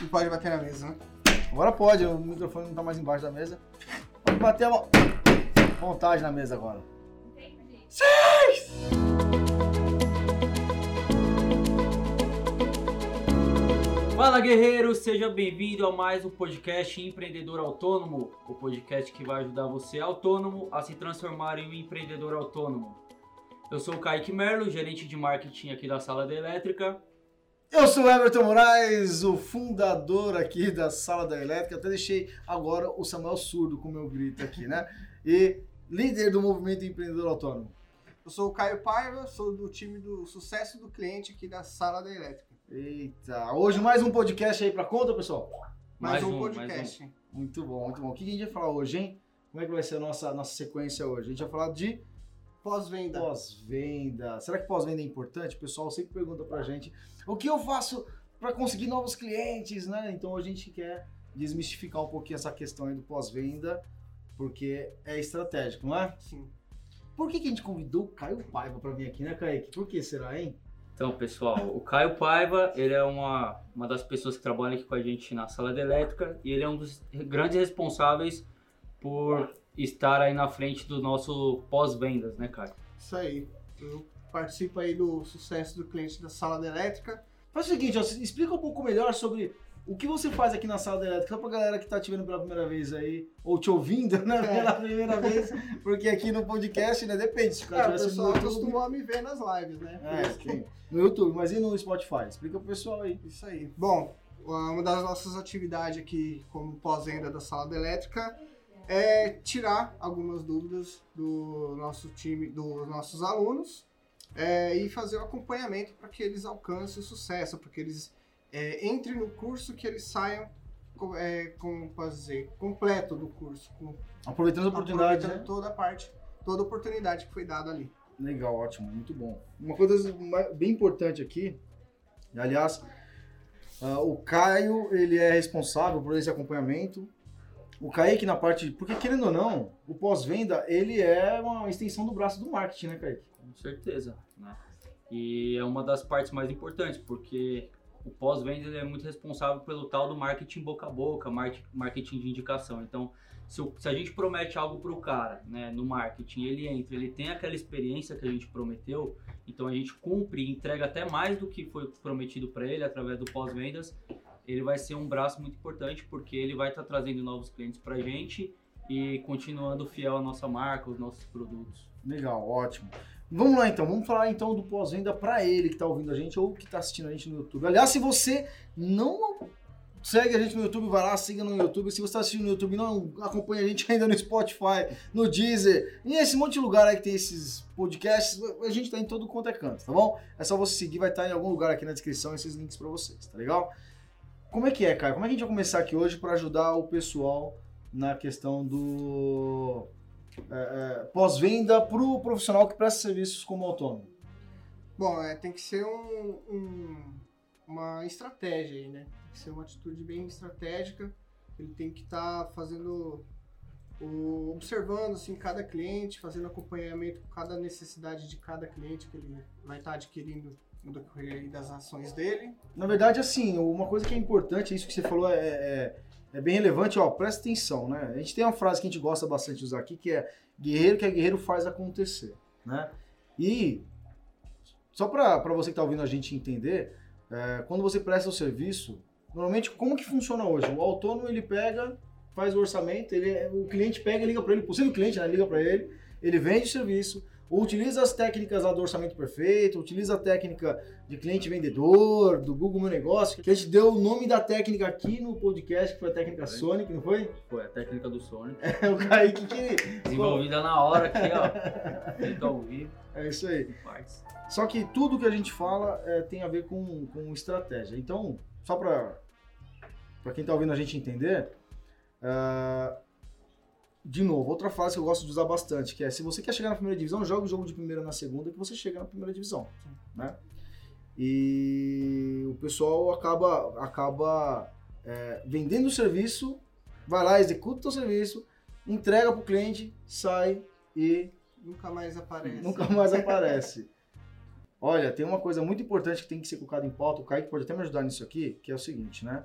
Não pode bater na mesa, né? Agora pode, o microfone não tá mais embaixo da mesa. Pode bater a vontade na mesa agora. Seis! Fala guerreiro, seja bem-vindo a mais um podcast Empreendedor Autônomo, o podcast que vai ajudar você autônomo a se transformar em um empreendedor autônomo. Eu sou o Kaique Merlo, gerente de marketing aqui da Sala da Elétrica. Eu sou o Everton Moraes, o fundador aqui da Sala da Elétrica. Até deixei agora o Samuel surdo com o meu grito aqui, né? E líder do movimento empreendedor autônomo. Eu sou o Caio Paiva, sou do time do sucesso do cliente aqui da Sala da Elétrica. Eita, hoje mais um podcast aí pra conta, pessoal? Mais, mais um, um, podcast. Mais um. Muito bom, muito bom. O que a gente vai falar hoje, hein? Como é que vai ser a nossa, nossa sequência hoje? A gente vai falar de pós-venda. Pós-venda. Será que pós-venda é importante? O pessoal sempre pergunta pra gente o que eu faço para conseguir novos clientes, né? Então a gente quer desmistificar um pouquinho essa questão aí do pós-venda, porque é estratégico, não é? Sim. Por que, que a gente convidou o Caio Paiva para vir aqui, né, Kaique? Por que será, hein? Então, pessoal, o Caio Paiva, ele é uma, uma das pessoas que trabalha aqui com a gente na sala de elétrica e ele é um dos grandes responsáveis por estar aí na frente do nosso pós-vendas, né, Caio? Isso aí. Eu participo aí do sucesso do cliente da sala de elétrica. Faz o seguinte, ó, explica um pouco melhor sobre o que você faz aqui na sala da elétrica, pra galera que tá te vendo pela primeira vez aí, ou te ouvindo, né, é. pela primeira vez, porque aqui no podcast, né, depende, se o cara é, tivesse no YouTube... costuma me ver nas lives, né? É, sim. no YouTube, mas e no Spotify? Explica pro pessoal aí. Isso aí. Bom, uma das nossas atividades aqui como pós-venda da sala da elétrica é tirar algumas dúvidas do nosso time, dos nossos alunos é, e fazer o acompanhamento para que eles alcancem o sucesso, para que eles é, entrem no curso, que eles saiam é, com, posso dizer, completo do curso. Com, aproveitando a oportunidade. Aproveitando né? toda a parte, toda a oportunidade que foi dada ali. Legal, ótimo, muito bom. Uma coisa bem importante aqui, aliás, uh, o Caio ele é responsável por esse acompanhamento. O Kaique na parte. Porque querendo ou não, o pós-venda ele é uma extensão do braço do marketing, né, Kaique? Com certeza. Né? E é uma das partes mais importantes, porque o pós-venda é muito responsável pelo tal do marketing boca a boca, marketing de indicação. Então, se, se a gente promete algo para o cara, né, no marketing, ele entra, ele tem aquela experiência que a gente prometeu, então a gente cumpre e entrega até mais do que foi prometido para ele através do pós-vendas, ele vai ser um braço muito importante porque ele vai estar tá trazendo novos clientes para a gente e continuando fiel à nossa marca, aos nossos produtos. Legal, ótimo. Vamos lá então, vamos falar então do pós-venda para ele que está ouvindo a gente ou que está assistindo a gente no YouTube. Aliás, se você não segue a gente no YouTube, vai lá, siga no YouTube. Se você está assistindo no YouTube não acompanha a gente ainda no Spotify, no Deezer, e esse monte de lugar aí que tem esses podcasts, a gente está em todo quanto é canto, tá bom? É só você seguir, vai estar tá em algum lugar aqui na descrição esses links para vocês, tá legal? Como é que é, cara? Como é que a gente vai começar aqui hoje para ajudar o pessoal na questão do é, é, pós-venda para o profissional que presta serviços como autônomo? Bom, é, tem que ser um, um, uma estratégia aí, né? Tem que ser uma atitude bem estratégica. Ele tem que estar tá fazendo, o, observando assim cada cliente, fazendo acompanhamento com cada necessidade de cada cliente que ele vai estar tá adquirindo no decorrer das ações dele. Na verdade, assim, uma coisa que é importante, isso que você falou é, é é bem relevante, ó, presta atenção, né? A gente tem uma frase que a gente gosta bastante de usar aqui, que é guerreiro que é guerreiro faz acontecer, né? E só para você que está ouvindo a gente entender, é, quando você presta o serviço, normalmente como que funciona hoje? O autônomo ele pega, faz o orçamento, ele, o cliente pega e liga para ele, possível cliente, né, liga para ele, ele vende o serviço, utiliza as técnicas lá do orçamento perfeito, utiliza a técnica de cliente vendedor, do Google Meu Negócio, que a gente deu o nome da técnica aqui no podcast, que foi a técnica Sonic, não foi? Foi a técnica do Sonic. É, o Kaique que... Desenvolvida na hora aqui, ó. Feito ao vivo. É isso aí. Só que tudo que a gente fala é, tem a ver com, com estratégia. Então, só para quem está ouvindo a gente entender, uh, de novo, outra frase que eu gosto de usar bastante, que é se você quer chegar na primeira divisão, joga o jogo de primeira na segunda que você chega na primeira divisão, né? E o pessoal acaba, acaba é, vendendo o serviço, vai lá, executa o serviço, entrega para o cliente, sai e nunca mais aparece. Nunca mais aparece. Olha, tem uma coisa muito importante que tem que ser colocada em pauta, o Kaique pode até me ajudar nisso aqui, que é o seguinte, né?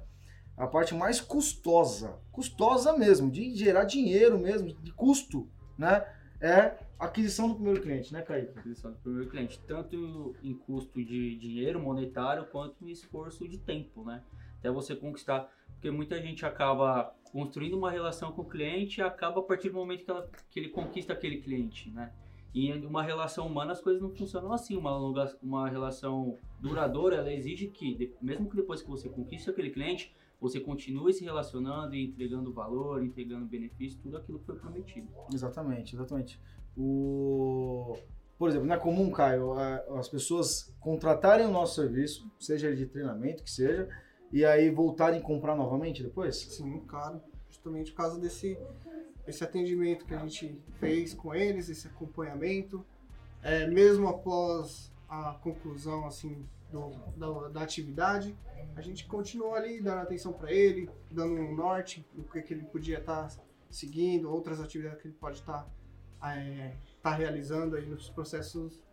A parte mais custosa, custosa mesmo, de gerar dinheiro mesmo, de custo, né? É a aquisição do primeiro cliente, né, Kaique? Aquisição do primeiro cliente, tanto em custo de dinheiro monetário quanto em esforço de tempo, né? Até você conquistar, porque muita gente acaba construindo uma relação com o cliente e acaba a partir do momento que, ela, que ele conquista aquele cliente, né? E uma relação humana as coisas não funcionam assim. Uma, uma relação duradoura, ela exige que, mesmo que depois que você conquiste aquele cliente, você continue se relacionando e entregando valor, entregando benefício, tudo aquilo que foi prometido. Exatamente, exatamente. O... Por exemplo, não é comum, Caio, as pessoas contratarem o nosso serviço, seja de treinamento, que seja, e aí voltarem a comprar novamente depois? Sim, claro. Justamente por causa desse esse atendimento que a gente fez com eles, esse acompanhamento, é, mesmo após a conclusão assim do, da, da, atividade, a gente continuou ali dando atenção para ele, dando um norte do que, que ele podia estar tá seguindo, outras atividades que ele pode estar tá, é, tá realizando aí nos processos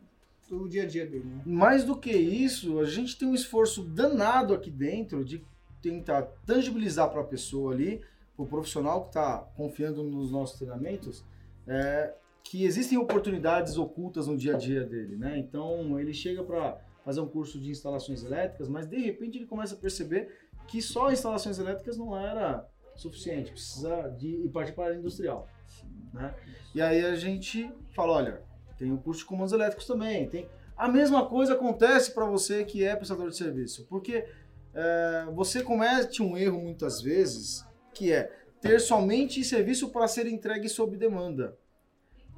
do dia a dia dele. Né? Mais do que isso, a gente tem um esforço danado aqui dentro de tentar tangibilizar para a pessoa ali o profissional que está confiando nos nossos treinamentos, é, que existem oportunidades ocultas no dia a dia dele, né? Então ele chega para fazer um curso de instalações elétricas, mas de repente ele começa a perceber que só instalações elétricas não era suficiente, precisa de ir partir para a área industrial, né? E aí a gente fala, olha, tem o curso de comandos elétricos também, tem a mesma coisa acontece para você que é prestador de serviço, porque é, você comete um erro muitas vezes que é ter somente serviço para ser entregue sob demanda.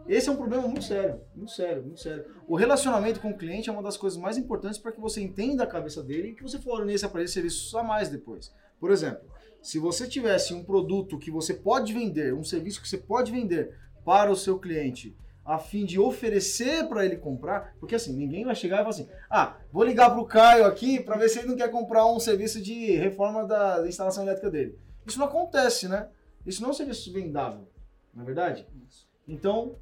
Esse é um problema muito sério, muito sério, muito sério. O relacionamento com o cliente é uma das coisas mais importantes para que você entenda a cabeça dele e que você forneça para ele serviços a mais depois. Por exemplo, se você tivesse um produto que você pode vender, um serviço que você pode vender para o seu cliente, a fim de oferecer para ele comprar, porque assim, ninguém vai chegar e falar assim: "Ah, vou ligar para o Caio aqui para ver se ele não quer comprar um serviço de reforma da instalação elétrica dele". Isso não acontece, né? Isso não é um serviço vendável, não é verdade? Então,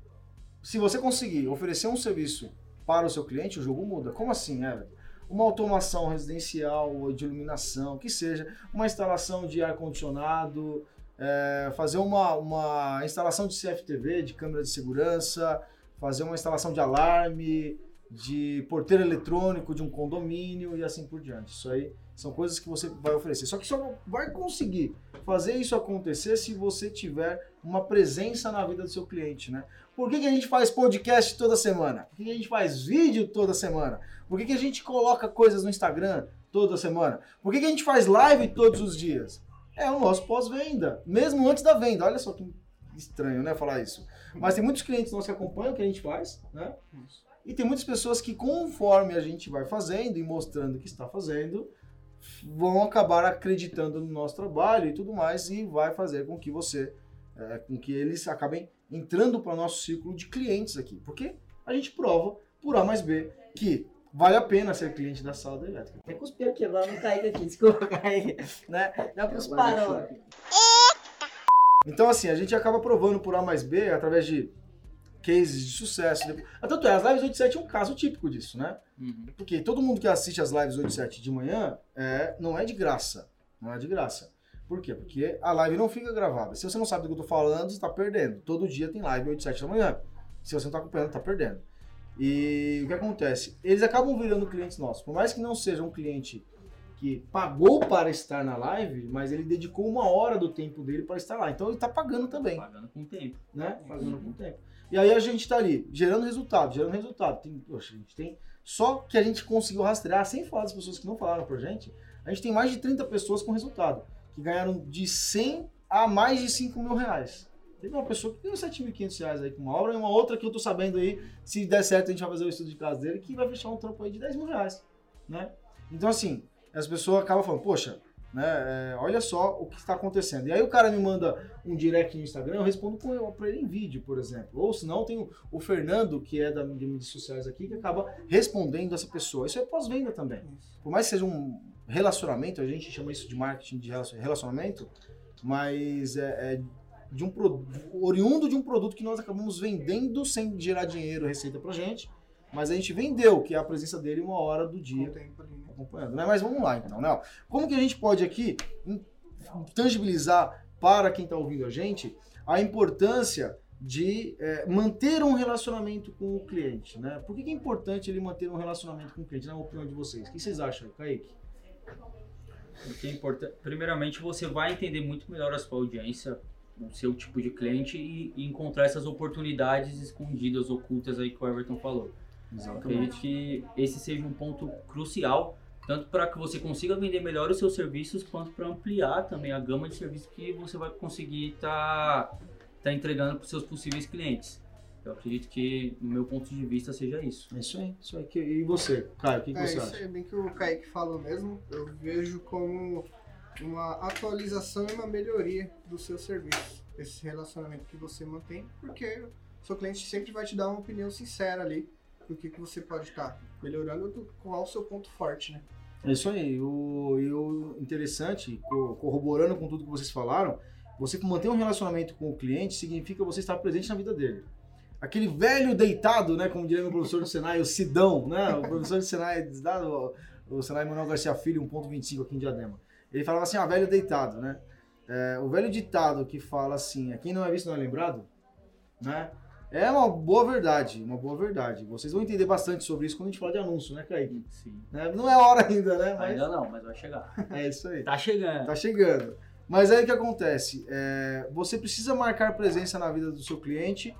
se você conseguir oferecer um serviço para o seu cliente, o jogo muda. Como assim, Everton? Uma automação residencial, de iluminação, que seja, uma instalação de ar-condicionado, é, fazer uma, uma instalação de CFTV, de câmera de segurança, fazer uma instalação de alarme, de porteiro eletrônico de um condomínio e assim por diante. Isso aí são coisas que você vai oferecer. Só que só vai conseguir fazer isso acontecer se você tiver uma presença na vida do seu cliente, né? Por que, que a gente faz podcast toda semana? Por que, que a gente faz vídeo toda semana? Por que, que a gente coloca coisas no Instagram toda semana? Por que, que a gente faz live todos os dias? É o nosso pós-venda, mesmo antes da venda. Olha só que estranho, né, falar isso. Mas tem muitos clientes nossos que acompanham o que a gente faz, né? E tem muitas pessoas que, conforme a gente vai fazendo e mostrando que está fazendo, vão acabar acreditando no nosso trabalho e tudo mais e vai fazer com que você, é, com que eles acabem entrando para o nosso círculo de clientes aqui, porque a gente prova por A mais B que vale a pena ser cliente da sala da elétrica. Até cuspir aqui, agora não cair aqui, desculpa, cair, né? Dá para os parou. Então assim, a gente acaba provando por A mais B através de cases de sucesso. Tanto é, as lives 87 é um caso típico disso, né? Uhum. Porque todo mundo que assiste as lives 87 de manhã é, não é de graça. Não é de graça. Por quê? Porque a live não fica gravada. Se você não sabe do que eu tô falando, você está perdendo. Todo dia tem live 87 da manhã. Se você não está acompanhando, está perdendo. E o que acontece? Eles acabam virando clientes nossos. Por mais que não seja um cliente que pagou para estar na live, mas ele dedicou uma hora do tempo dele para estar lá. Então ele está pagando também. Pagando com tempo. Né? Pagando com tempo. E aí a gente está ali, gerando resultado, gerando resultado. Tem, poxa, a gente tem. Só que a gente conseguiu rastrear, sem falar das pessoas que não falaram pra gente, a gente tem mais de 30 pessoas com resultado, que ganharam de 100 a mais de 5 mil reais. Teve uma pessoa que ganhou 7.500 reais aí com uma obra, e uma outra que eu tô sabendo aí, se der certo, a gente vai fazer o estudo de casa dele, que vai fechar um trampo aí de 10 mil reais, né? Então, assim, as pessoas acabam falando, poxa, né? É, olha só o que está acontecendo. E aí o cara me manda um direct no Instagram, eu respondo para ele em vídeo, por exemplo. Ou se não, tem o, o, Fernando, que é da, de mídias sociais aqui, que acaba respondendo essa pessoa. Isso é pós-venda também. Por mais que seja um relacionamento, a gente chama isso de marketing de relacionamento, mas é, é de um oriundo de um produto que nós acabamos vendendo sem gerar dinheiro, receita pra gente. Mas a gente vendeu, que é a presença dele uma hora do dia. Né? acompanhando. Né? Mas vamos lá então, né? Como que a gente pode aqui tangibilizar para quem está ouvindo a gente a importância de é, manter um relacionamento com o cliente, né? Por que, que, é importante ele manter um relacionamento com o cliente, na opinião de vocês? O que vocês acham, Kaique? Porque é importante, primeiramente, você vai entender muito melhor a sua audiência, o seu tipo de cliente e, e encontrar essas oportunidades escondidas, ocultas aí que o Everton falou. Exatamente. acredito que esse seja um ponto crucial, tanto para que você consiga vender melhor os seus serviços, quanto para ampliar também a gama de serviços que você vai conseguir estar tá, tá entregando para os seus possíveis clientes. Eu acredito que, no meu ponto de vista, seja isso. É isso aí. Isso aí. E você, Caio, o que, que é, você acha? É bem que o Kaique falou mesmo. Eu vejo como uma atualização e uma melhoria do seu serviço. Esse relacionamento que você mantém, porque o seu cliente sempre vai te dar uma opinião sincera ali do que, que você pode estar melhorando, do, qual é o seu ponto forte, né? É isso aí. O, e o interessante, corroborando com tudo que vocês falaram, você manter um relacionamento com o cliente significa você estar presente na vida dele. Aquele velho deitado, né, como diria meu professor do Senai, o Sidão, né, o professor do Senai, o, Senai Manuel Garcia Filho, 1.25 aqui em Diadema. Ele falava assim, ah, velho deitado, né? É, o velho ditado que fala assim, quem não é visto não é lembrado, né? É uma boa verdade, uma boa verdade. Vocês vão entender bastante sobre isso quando a gente falar de anúncio, né, Kaique? Sim. Né? Não é hora ainda, né? Mas... Ainda não, mas vai chegar. É isso aí. tá chegando. Tá chegando. Mas aí o que acontece? É, você precisa marcar presença na vida do seu cliente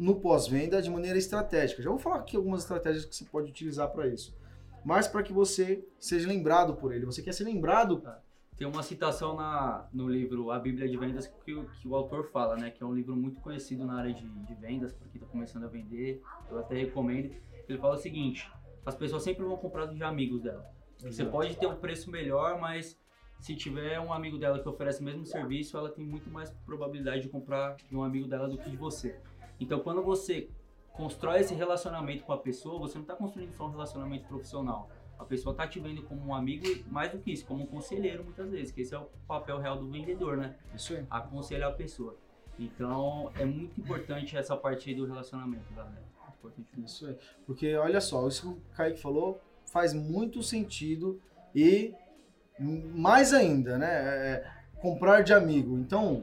no pós-venda de maneira estratégica. Já vou falar aqui algumas estratégias que você pode utilizar para isso. Mas para que você seja lembrado por ele. Você quer ser lembrado tá. Tem uma citação na, no livro A Bíblia de Vendas que, que o autor fala, né? Que é um livro muito conhecido na área de, de vendas, para quem está começando a vender. Eu até recomendo. Ele fala o seguinte: as pessoas sempre vão comprar de amigos dela. Exato. Você pode ter um preço melhor, mas se tiver um amigo dela que oferece o mesmo serviço, ela tem muito mais probabilidade de comprar de um amigo dela do que de você. Então, quando você constrói esse relacionamento com a pessoa, você não está construindo só um relacionamento profissional a pessoa tá te vendo como um amigo e mais do que isso, como um conselheiro muitas vezes, que esse é o papel real do vendedor, né? Isso aí. Aconselhar a pessoa. Então é muito importante essa parte aí do relacionamento, galera. Importante isso aí. Porque olha só, isso que o Kaique falou faz muito sentido e mais ainda, né? É, é comprar de amigo. Então,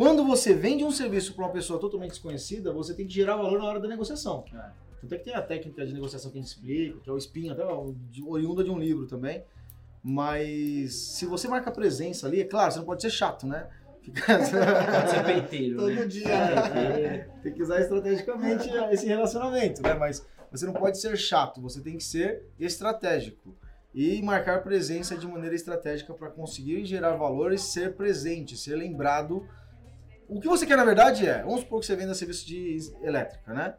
quando você vende um serviço para uma pessoa totalmente desconhecida, você tem que gerar valor na hora da negociação. É. Tanto é que tem a técnica de negociação que a gente explica, que é o spin, até oriunda de um livro também. Mas se você marca presença ali, é claro, você não pode ser chato, né? Fica... Pode ser peiteiro. Todo né? dia. É, tem que usar estrategicamente esse relacionamento, né? Mas você não pode ser chato, você tem que ser estratégico. E marcar presença de maneira estratégica para conseguir gerar valor e ser presente, ser lembrado. O que você quer, na verdade, é, vamos supor que você venda serviço de elétrica, né?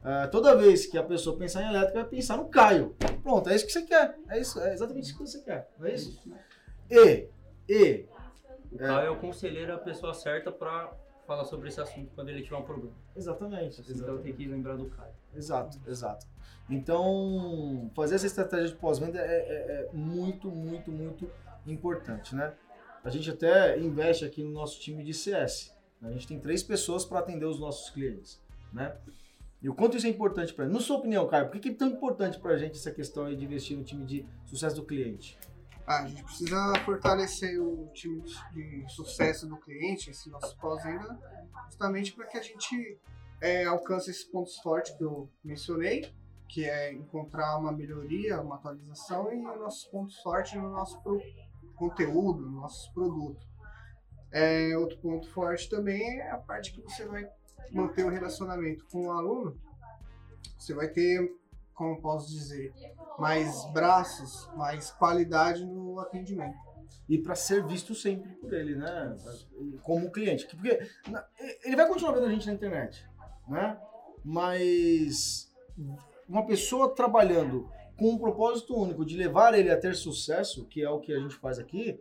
Uh, toda vez que a pessoa pensar em elétrica, vai pensar no Caio. Pronto, é isso que você quer. É, isso, é exatamente isso que você quer. Não é isso? E, e. O Caio é, o conselheiro, a pessoa certa para falar sobre esse assunto quando ele tiver um problema. Exatamente. Assim, então tem que lembrar do Caio. Exato, exato. Então, fazer essa estratégia de pós-venda é, é, é muito, muito, muito importante, né? A gente até investe aqui no nosso time de CS. A gente tem três pessoas para atender os nossos clientes, né? E o quanto isso é importante para Na sua opinião, Caio, por que é tão importante para a gente essa questão de investir no time de sucesso do cliente? Ah, a gente precisa fortalecer o time de sucesso do cliente, esse nosso pós-venda, justamente para que a gente é, alcance esses pontos fortes que eu mencionei, que é encontrar uma melhoria, uma atualização e os nossos pontos fortes no nosso conteúdo, no nosso produto. É, outro ponto forte também é a parte que você vai manter o relacionamento com o aluno, você vai ter, como posso dizer, mais braços, mais qualidade no atendimento. E para ser visto sempre por ele, né? Como cliente. Porque ele vai continuar vendo a gente na internet, né? Mas uma pessoa trabalhando com um propósito único de levar ele a ter sucesso, que é o que a gente faz aqui,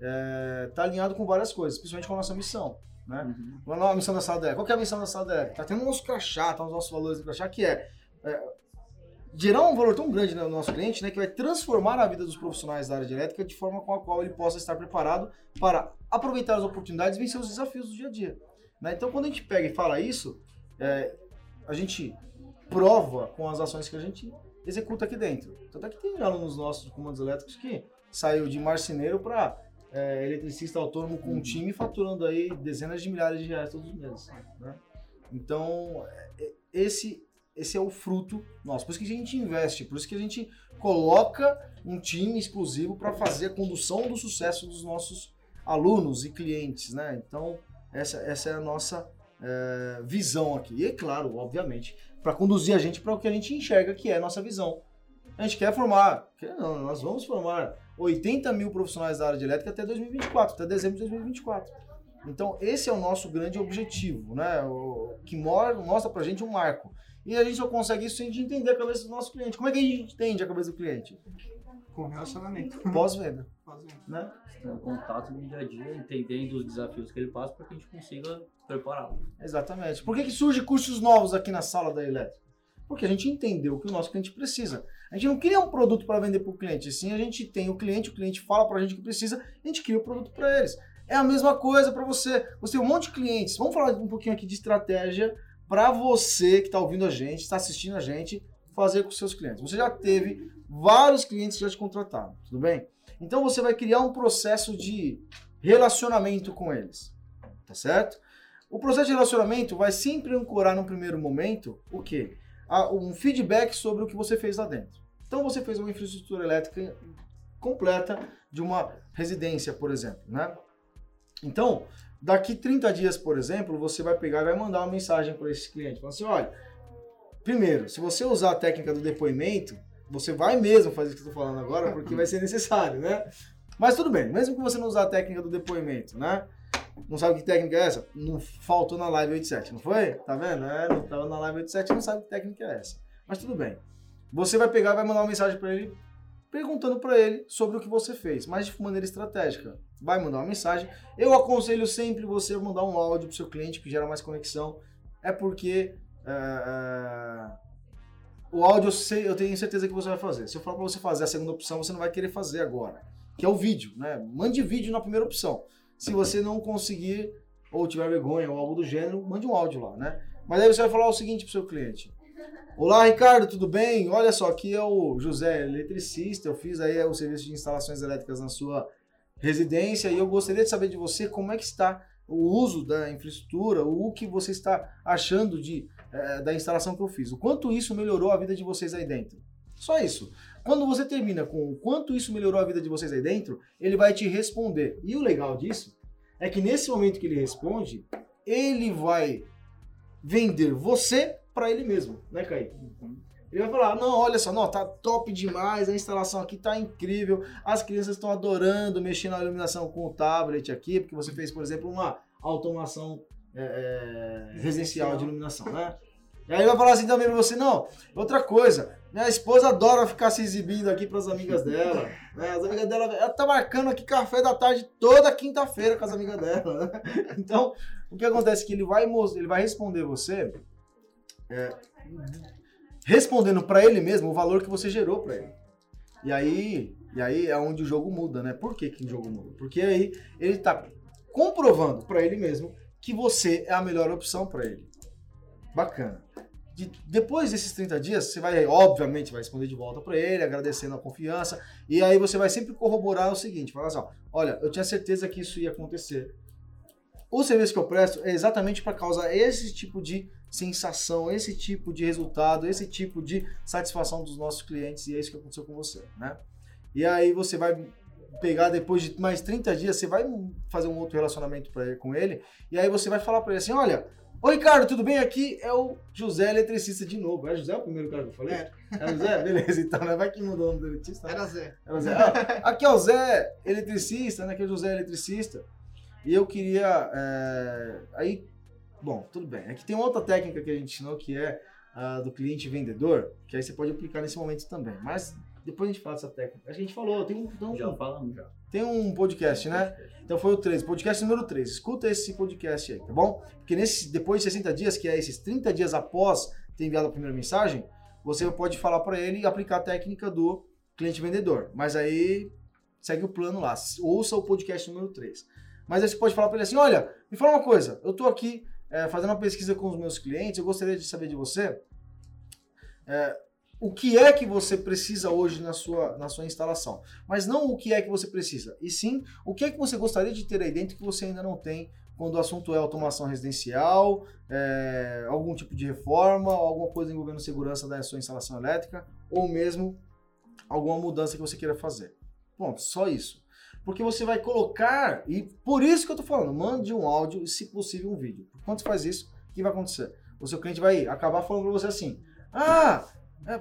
é, tá alinhado com várias coisas, principalmente com a nossa missão. Né? Uhum. Qual é a missão da sala DEC? Qual é a missão da sala DEC? Tá tendo o nosso crachá, tá os nossos valores do crachá, que é, é, gerar um valor tão grande no nosso cliente, né, que vai transformar a vida dos profissionais da área de elétrica de forma com a qual ele possa estar preparado para aproveitar as oportunidades e vencer os desafios do dia a dia. Né? Então, quando a gente pega e fala isso, é, a gente prova com as ações que a gente executa aqui dentro. Tanto é que tem alunos nossos de comandos elétricos que saiu de marceneiro para é, eletricista autônomo com um time faturando aí dezenas de milhares de reais todos os meses. Né? Então, é, esse, esse é o fruto nosso. Por isso que a gente investe, por isso que a gente coloca um time exclusivo para fazer a condução do sucesso dos nossos alunos e clientes. Né? Então, essa, essa é a nossa é, visão aqui. E, é claro, obviamente, para conduzir a gente para o que a gente enxerga que é a nossa visão. A gente quer formar, não, nós vamos formar 80 mil profissionais da área de elétrica até 2024, até dezembro de 2024. Então, esse é o nosso grande objetivo, né? O, que mostra pra gente um marco. E a gente só consegue isso sem a gente entender a cabeça do nosso cliente. Como é que a gente entende a cabeça do cliente? Com relacionamento. Pós-venda. Pós-venda. Né? Tem contato no dia a dia, entendendo os desafios que ele passa para que a gente consiga prepará-lo. Exatamente. Por que, que surgem cursos novos aqui na sala da elétrica? Porque a gente entendeu o que o nosso cliente precisa. A gente não cria um produto para vender para o cliente, sim a gente tem o cliente, o cliente fala para a gente o que precisa, a gente cria o produto para eles. É a mesma coisa para você. Você tem um monte de clientes. Vamos falar um pouquinho aqui de estratégia para você que está ouvindo a gente, está assistindo a gente, fazer com seus clientes. Você já teve vários clientes que já te contrataram, tudo bem? Então você vai criar um processo de relacionamento com eles, tá certo? O processo de relacionamento vai sempre ancorar no primeiro momento o quê? Um feedback sobre o que você fez lá dentro. Então você fez uma infraestrutura elétrica completa de uma residência, por exemplo, né? Então, daqui 30 dias, por exemplo, você vai pegar e vai mandar uma mensagem para esse cliente, falando assim, olha, primeiro, se você usar a técnica do depoimento, você vai mesmo fazer o que eu estou falando agora, porque vai ser necessário, né? Mas tudo bem, mesmo que você não usar a técnica do depoimento, né? Não sabe que técnica é essa? Não faltou na live 87, não foi? Tá vendo? É, não estava na live 87, não sabe que técnica é essa. Mas tudo bem. Você vai pegar vai mandar uma mensagem para ele perguntando para ele sobre o que você fez, mas de maneira estratégica. Vai mandar uma mensagem. Eu aconselho sempre você mandar um áudio para seu cliente que gera mais conexão. É porque é, o áudio eu, sei, eu tenho certeza que você vai fazer. Se eu falar para você fazer a segunda opção, você não vai querer fazer agora, que é o vídeo, né? Mande vídeo na primeira opção. Se você não conseguir ou tiver vergonha ou algo do gênero, mande um áudio lá, né? Mas aí você vai falar o seguinte para o seu cliente: Olá, Ricardo, tudo bem? Olha só, aqui é o José, eletricista. Eu fiz aí o serviço de instalações elétricas na sua residência e eu gostaria de saber de você como é que está o uso da infraestrutura, o que você está achando de, é, da instalação que eu fiz, o quanto isso melhorou a vida de vocês aí dentro. Só isso. Quando você termina com o quanto isso melhorou a vida de vocês aí dentro, ele vai te responder. E o legal disso é que nesse momento que ele responde, ele vai vender você para ele mesmo, né, Kaique? Uhum. Ele vai falar, não, olha só, não, tá top demais, a instalação aqui tá incrível, as crianças estão adorando mexer na iluminação com o tablet aqui, porque você fez, por exemplo, uma automação é, é, residencial de iluminação, né? E aí ele vai falar assim também pra você, não, outra coisa, minha esposa adora ficar se exibindo aqui pras amigas dela, né? As amigas dela, ela tá marcando aqui café da tarde toda quinta-feira com as amigas dela, né? Então, o que acontece é que ele vai, ele vai responder você é, respondendo para ele mesmo o valor que você gerou para ele. E aí, e aí é onde o jogo muda, né? Por que, que o jogo muda? Porque aí ele tá comprovando para ele mesmo que você é a melhor opção para ele. Bacana. De, depois desses 30 dias, você vai, obviamente, vai responder de volta para ele, agradecendo a confiança, e aí você vai sempre corroborar o seguinte, falar assim, ó, olha, eu tinha certeza que isso ia acontecer. O serviço que eu presto é exatamente para causar esse tipo de sensação, esse tipo de resultado, esse tipo de satisfação dos nossos clientes, e é isso que aconteceu com você, né? E aí você vai pegar depois de mais 30 dias, você vai fazer um outro relacionamento pra, com ele, e aí você vai falar para ele assim, olha, Oi, Ricardo, tudo bem? Aqui é o José Eletricista de novo. É José o primeiro cara que eu falei? É. É José? Beleza, então, né? Vai que mudou o nome do eletricista. Era Zé. Era Zé. Ah, aqui é o Zé Eletricista, né? Aqui é o José Eletricista. E eu queria... É... Aí Bom, tudo bem. Aqui tem outra técnica que a gente ensinou que é a do cliente vendedor, que aí você pode aplicar nesse momento também. Mas depois a gente fala dessa técnica. A gente falou, tem um. Tem um já falamos, já. Tem um podcast, né? Então foi o 3, podcast número 3. Escuta esse podcast aí, tá bom? Porque nesse, depois de 60 dias, que é esses 30 dias após ter enviado a primeira mensagem, você pode falar para ele e aplicar a técnica do cliente vendedor. Mas aí segue o plano lá. Ouça o podcast número 3. Mas aí você pode falar para ele assim: olha, me fala uma coisa, eu tô aqui é, fazendo uma pesquisa com os meus clientes, eu gostaria de saber de você. É, o que é que você precisa hoje na sua, na sua instalação. Mas não o que é que você precisa, e sim o que é que você gostaria de ter aí dentro que você ainda não tem quando o assunto é automação residencial, é, algum tipo de reforma, alguma coisa envolvendo segurança da sua instalação elétrica, ou mesmo alguma mudança que você queira fazer. Ponto, só isso. Porque você vai colocar, e por isso que eu tô falando, mande um áudio e, se possível, um vídeo. Quando você faz isso, o que vai acontecer? O seu cliente vai acabar falando para você assim: Ah, é,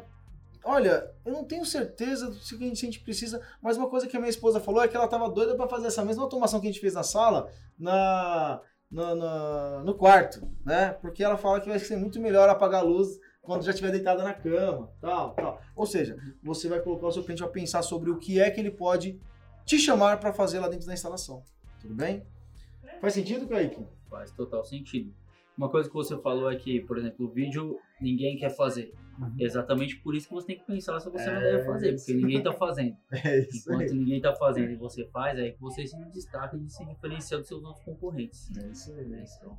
olha, eu não tenho certeza do que a gente precisa, mas uma coisa que a minha esposa falou é que ela estava doida para fazer essa mesma automação que a gente fez na sala, na, na, na, no quarto, né? Porque ela fala que vai ser muito melhor apagar a luz quando já estiver deitada na cama, tal, tal. Ou seja, você vai colocar o seu cliente a pensar sobre o que é que ele pode te chamar para fazer lá dentro da instalação. Tudo bem? Faz sentido, Kaique? Faz total sentido. Uma coisa que você falou é que, por exemplo, o vídeo ninguém quer fazer. Uhum. Exatamente por isso que você tem que pensar se você não É deve fazer, isso. porque ninguém tá fazendo. É isso Enquanto aí. ninguém tá fazendo e você faz, é que você se destaca e se diferencia dos seus outros concorrentes. É isso aí. né? Então,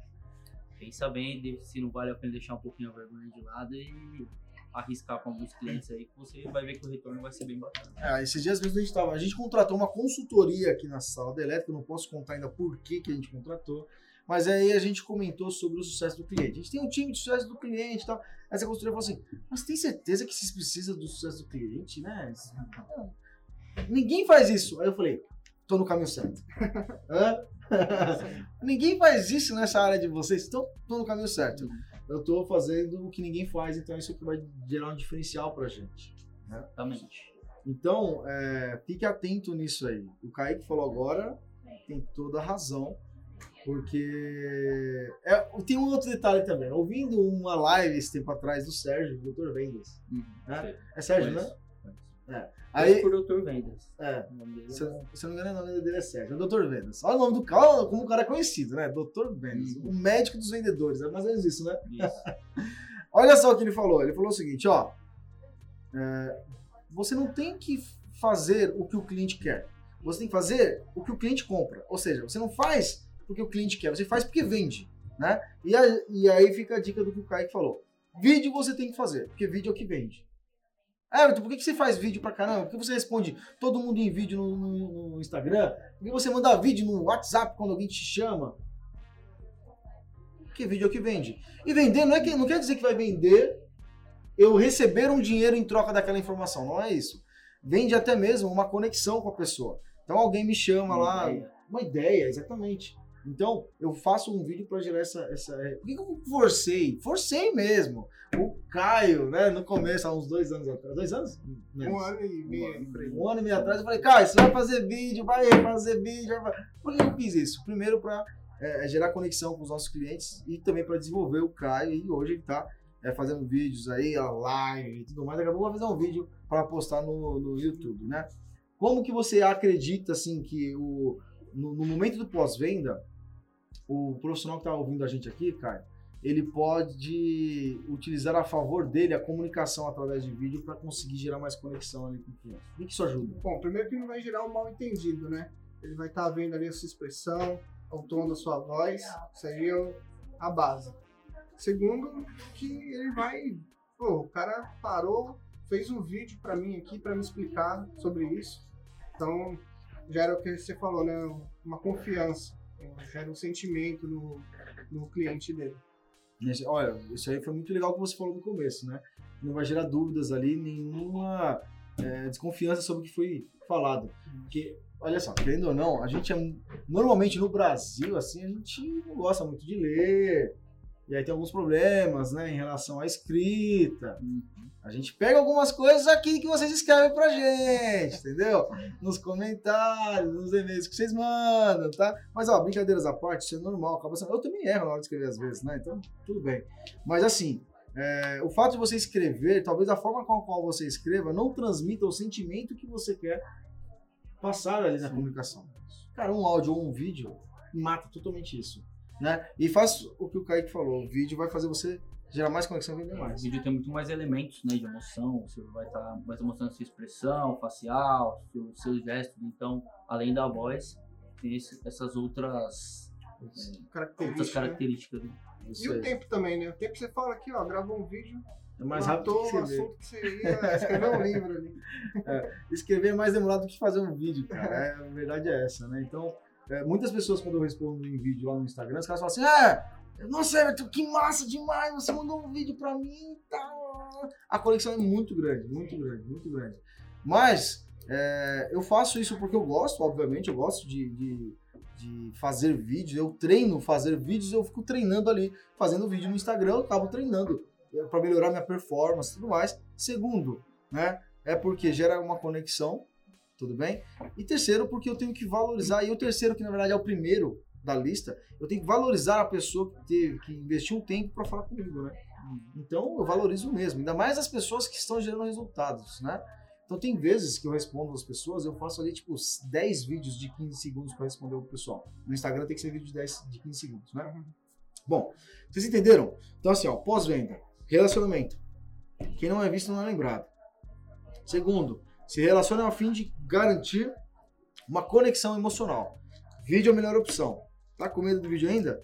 pensa bem se não vale a pena deixar um pouquinho a vergonha de lado e arriscar com alguns clientes aí, que você vai ver que o retorno vai ser bem bacana. É, esses dias mesmo a gente tava, a gente contratou uma consultoria aqui na sala da elétrica, não posso contar ainda por que, que a gente contratou, mas aí a gente comentou sobre o sucesso do cliente. A gente tem um time de sucesso do cliente e tal. Aí essa consultoria falou assim: Mas tem certeza que vocês precisam do sucesso do cliente, né? Ninguém faz isso. Aí eu falei: Tô no caminho certo. Ninguém faz isso nessa área de vocês, então tô no caminho certo. Eu tô fazendo o que ninguém faz, então isso que vai gerar um diferencial pra gente. Exatamente. Então, é, fique atento nisso aí. O Kaique falou agora, tem toda a razão, porque é, tem um outro detalhe também. Ouvindo uma live esse tempo atrás do Sérgio, do Dr. Vendas. Uhum. É? Sei. É Sérgio, Conheço, né? conheço. Aí, por Doutor Vendas. é, O nome dele se, é- eu- se eu não me engano, o nome dele é Sérgio. É o Dr. Vendas. Olha o nome do cara, como o cara é conhecido, né? Dr. Vendas. Uhum. O médico dos vendedores. É mais ou menos isso, né? Isso. Olha só o que ele falou. Ele falou o seguinte, ó. é, você não tem que fazer o que o cliente quer. Você tem que fazer o que o cliente compra. Ou seja, você não faz porque o cliente quer, você faz porque vende, né? E, a- e aí fica a dica do que o Kaique falou. Vídeo você tem que fazer, porque vídeo é o que vende. É, Everton, por que que você faz vídeo pra caramba? Por que você responde todo mundo em vídeo no, no- no Instagram? Por que você manda vídeo no WhatsApp quando alguém te chama? Porque vídeo é o que vende. E vender não, é que, não quer dizer que vai vender eu receber um dinheiro em troca daquela informação. Não é isso. Vende até mesmo uma conexão com a pessoa. Então alguém me chama Uma lá. ideia. Uma ideia, exatamente. Então, eu faço um vídeo para gerar essa. essa é, por que eu forcei? Forcei mesmo. O Caio, né, no começo, há uns dois anos atrás. Dois anos? Menos. Um ano e meio. Um ano e meio atrás, eu falei, Caio, você vai fazer vídeo, vai fazer vídeo. Vai... fa-" Por que eu fiz isso? Primeiro, para gerar conexão com os nossos clientes e também para desenvolver o Caio. E hoje ele está fazendo vídeos aí, a live e tudo mais. Daqui a pouco eu vou fazer um vídeo para postar no, no YouTube, né? Como que você acredita, assim, que o, no, no momento do pós-venda, o profissional que está ouvindo a gente aqui, Caio, ele pode utilizar a favor dele a comunicação através de vídeo para conseguir gerar mais conexão ali com o cliente. O que isso ajuda? Bom, primeiro que não vai gerar um mal entendido, né? Ele vai estar vendo ali a sua expressão, o tom da sua voz, aí é a base. Segundo, que ele vai. Pô, o cara parou, fez um vídeo pra mim aqui pra me explicar sobre isso. Então, gera o que você falou, né? Uma confiança, gera um sentimento no, no cliente dele. Olha, isso aí foi muito legal que você falou no começo, né? Não vai gerar dúvidas ali, nenhuma é, desconfiança sobre o que foi falado. Porque, olha só, querendo ou não, a gente é. Normalmente no Brasil, assim, a gente não gosta muito de ler. E aí tem alguns problemas, né, em relação à escrita. A gente pega algumas coisas aqui que vocês escrevem pra gente, entendeu? Nos comentários, nos e-mails que vocês mandam, tá? Mas, ó, brincadeiras à parte, isso é normal. Acaba sendo... Eu também erro na hora de escrever às vezes, né? Então, tudo bem. Mas, assim, é, o fato de você escrever, talvez a forma com a qual você escreva não transmita o sentimento que você quer passar ali na comunicação. Cara, um áudio ou um vídeo mata totalmente isso, né? E faz o que o Kaique falou, o vídeo vai fazer você gerar mais conexão e vender O mais. vídeo tem muito mais elementos né, de emoção, você vai estar mais mostrando sua expressão facial, seu, seus gestos, então, além da voz, tem esse- essas outras, é, outras Característica. né? características. né? E o tempo também, né? O tempo você fala aqui, ó, gravou um vídeo, É mais rápido que escrever. assunto que você ia escrever um livro ali. Escrever é mais demorado do que fazer um vídeo, cara. É, a verdade é essa, né? Então, é, muitas pessoas, quando eu respondo em vídeo lá no Instagram, os caras falam assim: Ah, nossa, Everton, que massa demais, você mandou um vídeo pra mim e tal. A conexão é muito grande, muito grande, muito grande. Mas, é, eu faço isso porque eu gosto, obviamente, eu gosto de, de, de fazer vídeos, eu treino fazer vídeos, eu fico treinando ali, fazendo vídeo no Instagram, eu acabo treinando para melhorar minha performance e tudo mais. Segundo, né? É porque gera uma conexão, tudo bem? E terceiro, porque eu tenho que valorizar. E o terceiro, que na verdade é o primeiro da lista, eu tenho que valorizar a pessoa que teve, que investiu um tempo para falar comigo, né? Então eu valorizo mesmo, ainda mais as pessoas que estão gerando resultados, né? Então tem vezes que eu respondo as pessoas, eu faço ali tipo 10 vídeos de 15 segundos para responder o pessoal. No Instagram tem que ser vídeo de 10 de 15 segundos, né? Bom, vocês entenderam? Então assim, ó, pós-venda, relacionamento. Quem não é visto não é lembrado. Segundo, se relaciona a fim de garantir uma conexão emocional. Vídeo é a melhor opção. Tá com medo do vídeo ainda?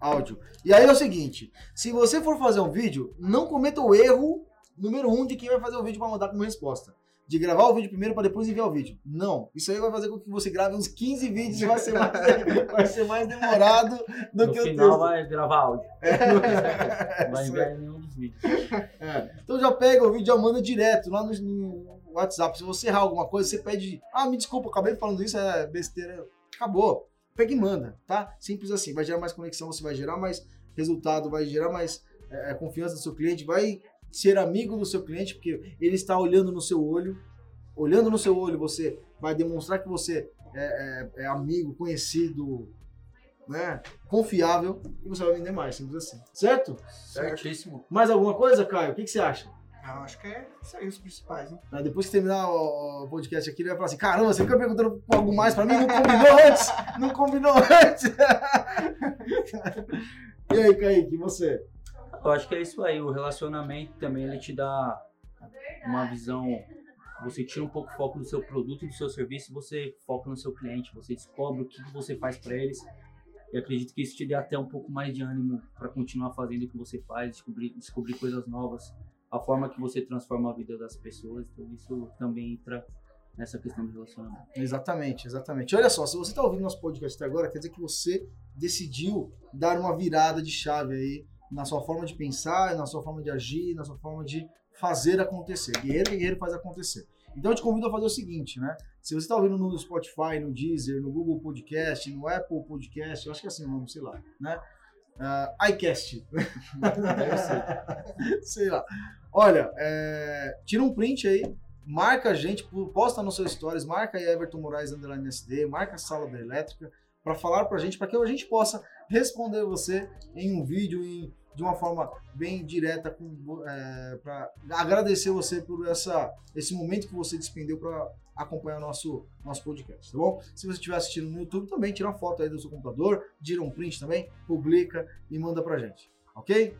Áudio. E aí é o seguinte: se você for fazer um vídeo, não cometa o erro número um de quem vai fazer o vídeo para mandar como resposta. De gravar o vídeo primeiro para depois enviar o vídeo. Não. Isso aí vai fazer com que você grave uns 15 vídeos e vai ser mais, vai ser mais demorado do No que o final texto. vai gravar áudio. É. Não vai enviar em nenhum dos vídeos. É. Então já pega o vídeo e já manda direto lá no, no WhatsApp. Se você errar alguma coisa, você pede. Ah, me desculpa, acabei falando isso, é besteira. Acabou. Pega e manda, tá? Simples assim. Vai gerar mais conexão, você vai gerar mais resultado, vai gerar mais é, confiança do seu cliente, vai ser amigo do seu cliente, porque ele está olhando no seu olho. Olhando no seu olho, você vai demonstrar que você é, é- é amigo, conhecido, né? Confiável e você vai vender mais, simples assim. Certo? Certíssimo. Mais alguma coisa, Caio? O que, que você acha? Eu acho que é isso aí os principais, né? Depois que terminar o, podcast aqui, ele vai falar assim: caramba, você fica perguntando algo mais pra mim? Não combinou antes! Não combinou antes! e aí, Kaique, e você? Eu acho que é isso aí. O relacionamento também ele te dá uma visão. Você tira um pouco o foco do seu produto e do seu serviço e você foca no seu cliente. Você descobre o que que você faz para eles. E acredito que isso te dê até um pouco mais de ânimo para continuar fazendo o que você faz, descobrir, descobrir coisas novas, a forma que você transforma a vida das pessoas. Então isso também entra nessa questão do relacionamento. Exatamente, exatamente. Olha só, se você está ouvindo nosso podcast até agora, quer dizer que você decidiu dar uma virada de chave aí na sua forma de pensar, na sua forma de agir, na sua forma de fazer acontecer. Guerreiro, guerreiro faz acontecer. Então eu te convido a fazer o seguinte, né? Se você está ouvindo no Spotify, no Deezer, no Google Podcast, no Apple Podcast, eu acho que é assim o nome, sei lá, né? Ah, iCast. Deve ser. sei lá. Olha, é, tira um print aí, marca a gente, posta nos seus stories, marca aí Everton Moraes Underline SD, marca a Sala da Elétrica, para falar pra gente, para que a gente possa responder você em um vídeo em, de uma forma bem direta, com, é, para agradecer você por essa, esse momento que você despendeu para acompanhar nosso, nosso podcast, tá bom? Se você estiver assistindo no YouTube, também tira uma foto aí do seu computador, tira um print também, publica e manda pra gente, ok?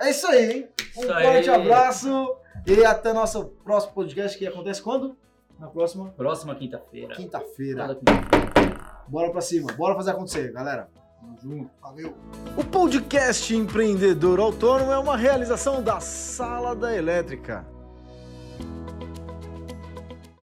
É isso aí, hein? Um Isso aí. forte abraço e até nosso próximo podcast que acontece quando? Na próxima Próxima quinta-feira. quinta-feira. Quinta-feira. Bora pra cima, bora fazer acontecer, galera. O podcast Empreendedor Autônomo é uma realização da Sala da Elétrica.